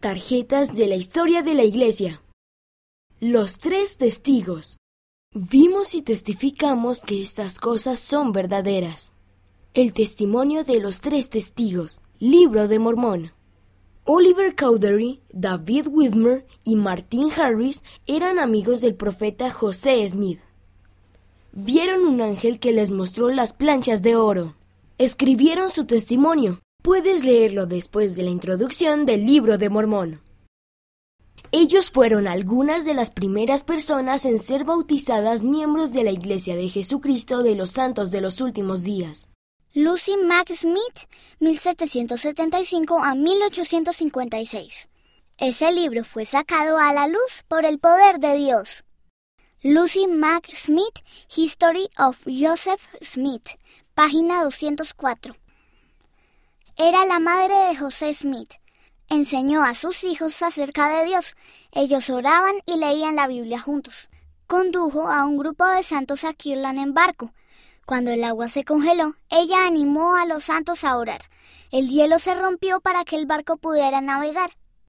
Tarjetas de la historia de la Iglesia. Los tres testigos. Vimos y testificamos que estas cosas son verdaderas. El testimonio de los tres testigos. Libro de Mormón. Oliver Cowdery, David Whitmer y Martin Harris eran amigos del profeta José Smith. Vieron un ángel que les mostró las planchas de oro. Escribieron su testimonio. Puedes leerlo después de la introducción del libro de Mormón. Ellos fueron algunas de las primeras personas en ser bautizadas miembros de la Iglesia de Jesucristo de los Santos de los Últimos Días. Lucy Mack Smith, 1775 a 1856. Ese libro fue sacado a la luz por el poder de Dios. Lucy Mack Smith, History of Joseph Smith, página 204. Era la madre de José Smith. Enseñó a sus hijos acerca de Dios. Ellos oraban y leían la Biblia juntos. Condujo a un grupo de santos a Kirlan en barco. Cuando el agua se congeló, ella animó a los santos a orar. El hielo se rompió para que el barco pudiera navegar.